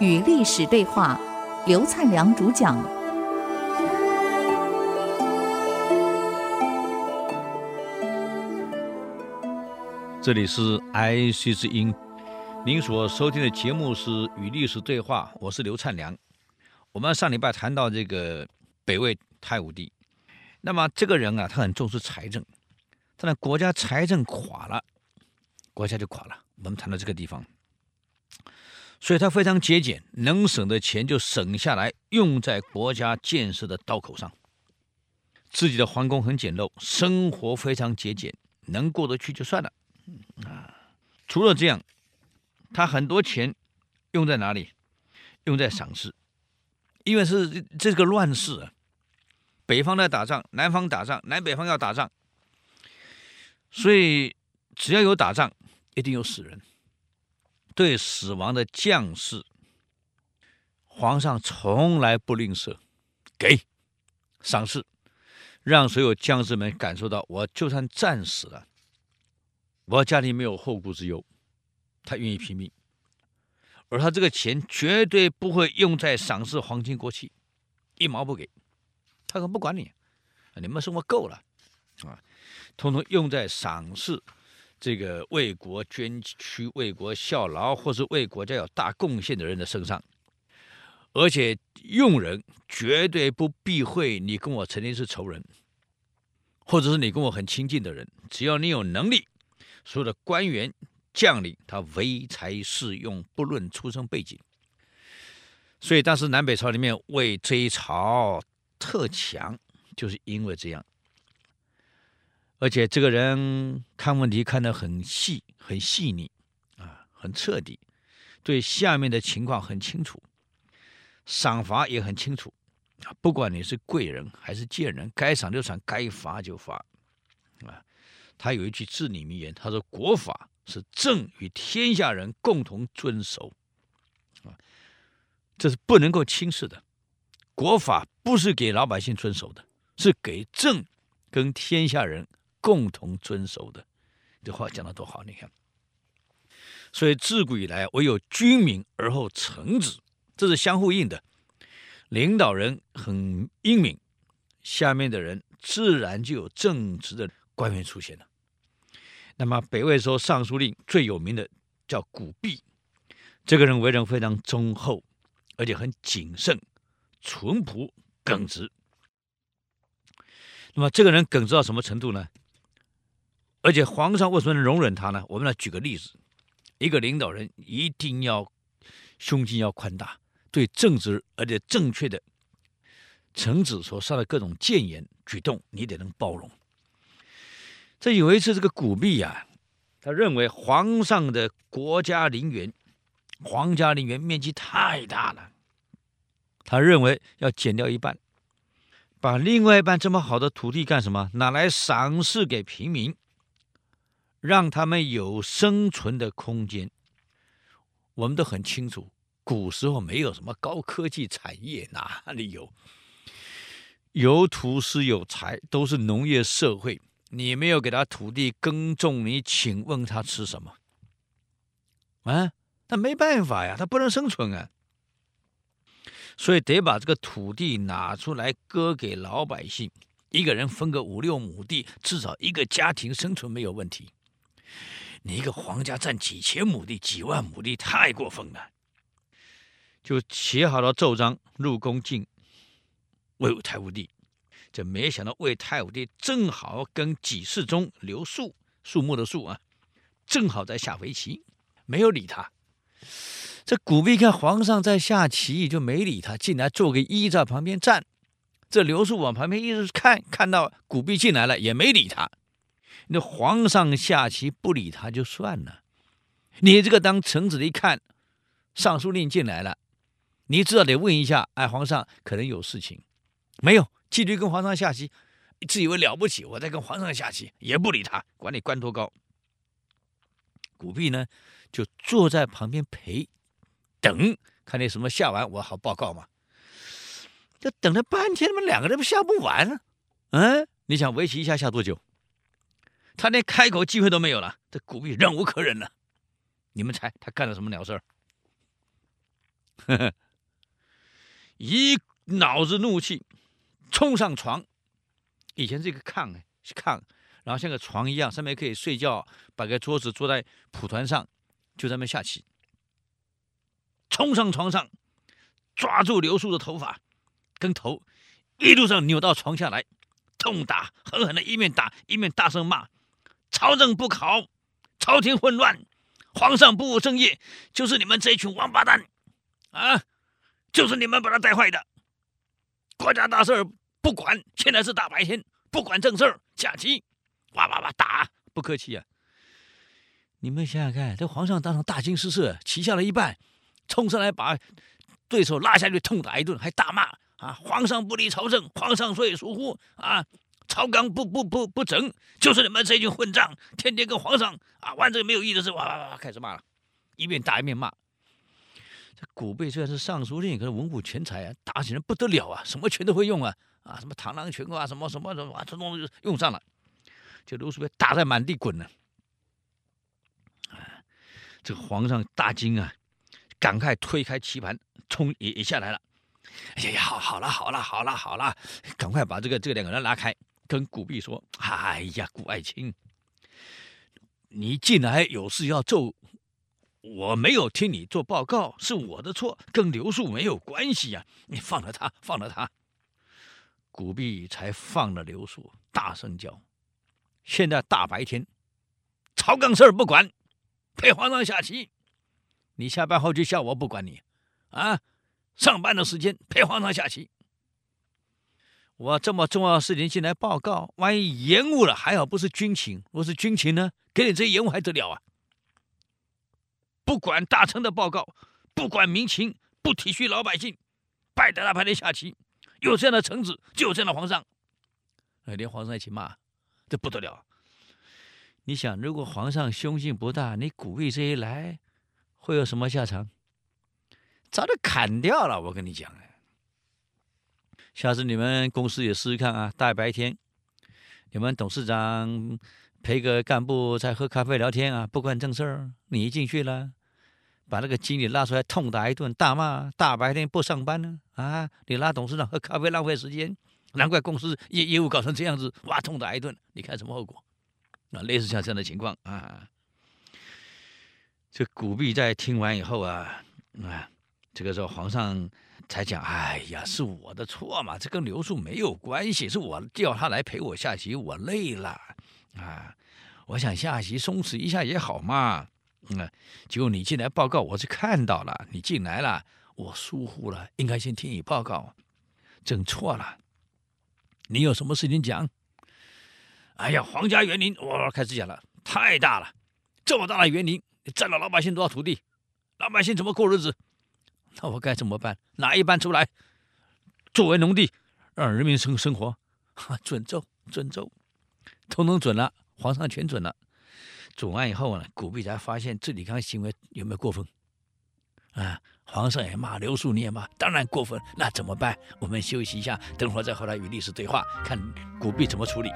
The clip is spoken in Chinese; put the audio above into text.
与历史对话，刘灿良主讲。这里是 IC 之音，您所收听的节目是《与历史对话》，我是刘灿良。我们上礼拜谈到这个北魏太武帝，那么这个人啊，他很重视财政，但是国家财政垮了，国家就垮了。我们谈到这个地方。所以他非常节俭，能省的钱就省下来，用在国家建设的刀口上。自己的皇宫很简陋，生活非常节俭，能过得去就算了。啊，除了这样，他很多钱用在哪里？用在赏赐，因为是这个乱世，北方在打仗，南方打仗，南北方要打仗，所以只要有打仗，一定有死人。对死亡的将士，皇上从来不吝啬，给赏赐，让所有将士们感受到，我就算战死了，我家里没有后顾之忧，他愿意拼命，而他这个钱绝对不会用在赏赐皇亲国戚，一毛不给，他可不管你，你们生活够了，啊，通通用在赏识。这个为国捐躯、为国效劳，或是为国家有大贡献的人的身上，而且用人绝对不避讳你跟我曾经是仇人，或者是你跟我很亲近的人，只要你有能力，所有的官员将领他唯才是用，不论出身背景。所以当时南北朝里面为这一朝特强，就是因为这样。而且这个人看问题看得很细、很细腻，啊，很彻底，对下面的情况很清楚，赏罚也很清楚，啊，不管你是贵人还是贱人，该赏就赏，该罚就罚，啊，他有一句至理名言，他说：“国法是朕与天下人共同遵守，啊，这是不能够轻视的。国法不是给老百姓遵守的，是给朕跟天下人。”共同遵守的，这话讲得多好！你看，所以自古以来，唯有君明而后臣直，这是相互应的。领导人很英明，下面的人自然就有正直的官员出现了。那么北魏时候尚书令最有名的叫古弼，这个人为人非常忠厚，而且很谨慎、淳朴、耿直。那么这个人耿直到什么程度呢？而且皇上为什么能容忍他呢？我们来举个例子：一个领导人一定要胸襟要宽大，对正直而且正确的臣子所说的各种谏言举动，你得能包容。这有一次，这个古弼啊，他认为皇上的国家陵园、皇家陵园面积太大了，他认为要减掉一半，把另外一半这么好的土地干什么？拿来赏赐给平民。让他们有生存的空间。我们都很清楚，古时候没有什么高科技产业，哪里有？有土是有财，都是农业社会。你没有给他土地耕种，你请问他吃什么？啊，他没办法呀，他不能生存啊。所以得把这个土地拿出来割给老百姓，一个人分个五六亩地，至少一个家庭生存没有问题。你一个皇家占几千亩地、几万亩地，太过分了。就写好了奏章入宫进魏武太武帝，这没想到魏太武帝正好跟几世中刘树，树木的树啊，正好在下围棋，没有理他。这古弼看皇上在下棋，就没理他，进来做个揖在旁边站。这刘树往旁边一直看，看到古币进来了，也没理他。那皇上下棋不理他就算了，你这个当臣子的一看，尚书令进来了，你至少得问一下，哎，皇上可能有事情，没有，继续跟皇上下棋，自以为了不起，我在跟皇上下棋，也不理他，管你官多高。古弼呢，就坐在旁边陪，等看你什么下完，我好报告嘛。就等了半天，他们两个人不下不完了，嗯，你想围棋一下下多久？他连开口机会都没有了。这古币忍无可忍了，你们猜他干了什么鸟事儿？呵呵，一脑子怒气，冲上床。以前这个炕哎，炕，然后像个床一样，上面可以睡觉，摆个桌子坐在蒲团上，就在那下棋。冲上床上，抓住刘树的头发，跟头一路上扭到床下来，痛打，狠狠的一面打一面大声骂：“朝政不考，朝廷混乱，皇上不务正业，就是你们这群王八蛋啊！就是你们把他带坏的。国家大事不管，现在是大白天，不管正事下棋，哇哇哇打，不客气啊！你们想想看，这皇上当场大惊失色，棋下了一半。”冲上来把对手拉下去痛打一顿，还大骂啊！皇上不理朝政，皇上所以疏忽啊！朝纲不不不不整，就是你们这群混账，天天跟皇上啊玩这个没有意义的事，哇哇哇开始骂了，一边打一边骂。这古贝虽然是尚书令，可是文武全才啊，打起来不得了啊，什么拳都会用啊啊，什么螳螂拳啊，什么什么什么，这东西用上了，就刘树被打在满地滚呢。这个皇上大惊啊！赶快推开棋盘，冲也也下来了。哎呀，好，好了，好了，好了，好了，赶快把这个这两个人拉开，跟古碧说：“哎呀，古爱卿，你进来有事要奏，我没有听你做报告，是我的错，跟刘树没有关系呀。你放了他，放了他。”古碧才放了刘树，大声叫：“现在大白天，朝纲事儿不管，陪皇上下棋。”你下班后就笑我不管你，啊！上班的时间陪皇上下棋。我这么重要的事情进来报告，万一延误了，还好不是军情。若是军情呢？给你这延误还得了啊？不管大臣的报告，不管民情，不体恤老百姓，摆在那排里下棋。有这样的臣子，就有这样的皇上。哎，连皇上一起骂，这不得了。你想，如果皇上凶性不大，你古弼这一来。会有什么下场？早就砍掉了。我跟你讲，下次你们公司也试试看啊！大白天，你们董事长陪个干部在喝咖啡聊天啊，不关正事儿。你一进去了，把那个经理拉出来痛打一顿，大骂。大白天不上班呢？啊，你拉董事长喝咖啡浪费时间，难怪公司业业务搞成这样子，哇，痛打一顿，你看什么后果？啊，类似像这样的情况啊。这古币在听完以后啊，啊，这个时候皇上才讲：“哎呀，是我的错嘛，这跟刘树没有关系，是我叫他来陪我下棋，我累了啊，我想下棋松弛一下也好嘛。嗯，结果你进来报告，我是看到了，你进来了，我疏忽了，应该先听你报告，整错了。你有什么事情讲？哎呀，皇家园林，我开始讲了，太大了，这么大的园林。”占了老百姓多少土地？老百姓怎么过日子？那我该怎么办？拿一半出来作为农地，让人民生生活？哈准奏，准奏，通通准了，皇上全准了。准完以后呢，古币才发现这里刚行为有没有过分？啊，皇上也骂刘树，你也骂，当然过分。那怎么办？我们休息一下，等会儿再回来与历史对话，看古币怎么处理。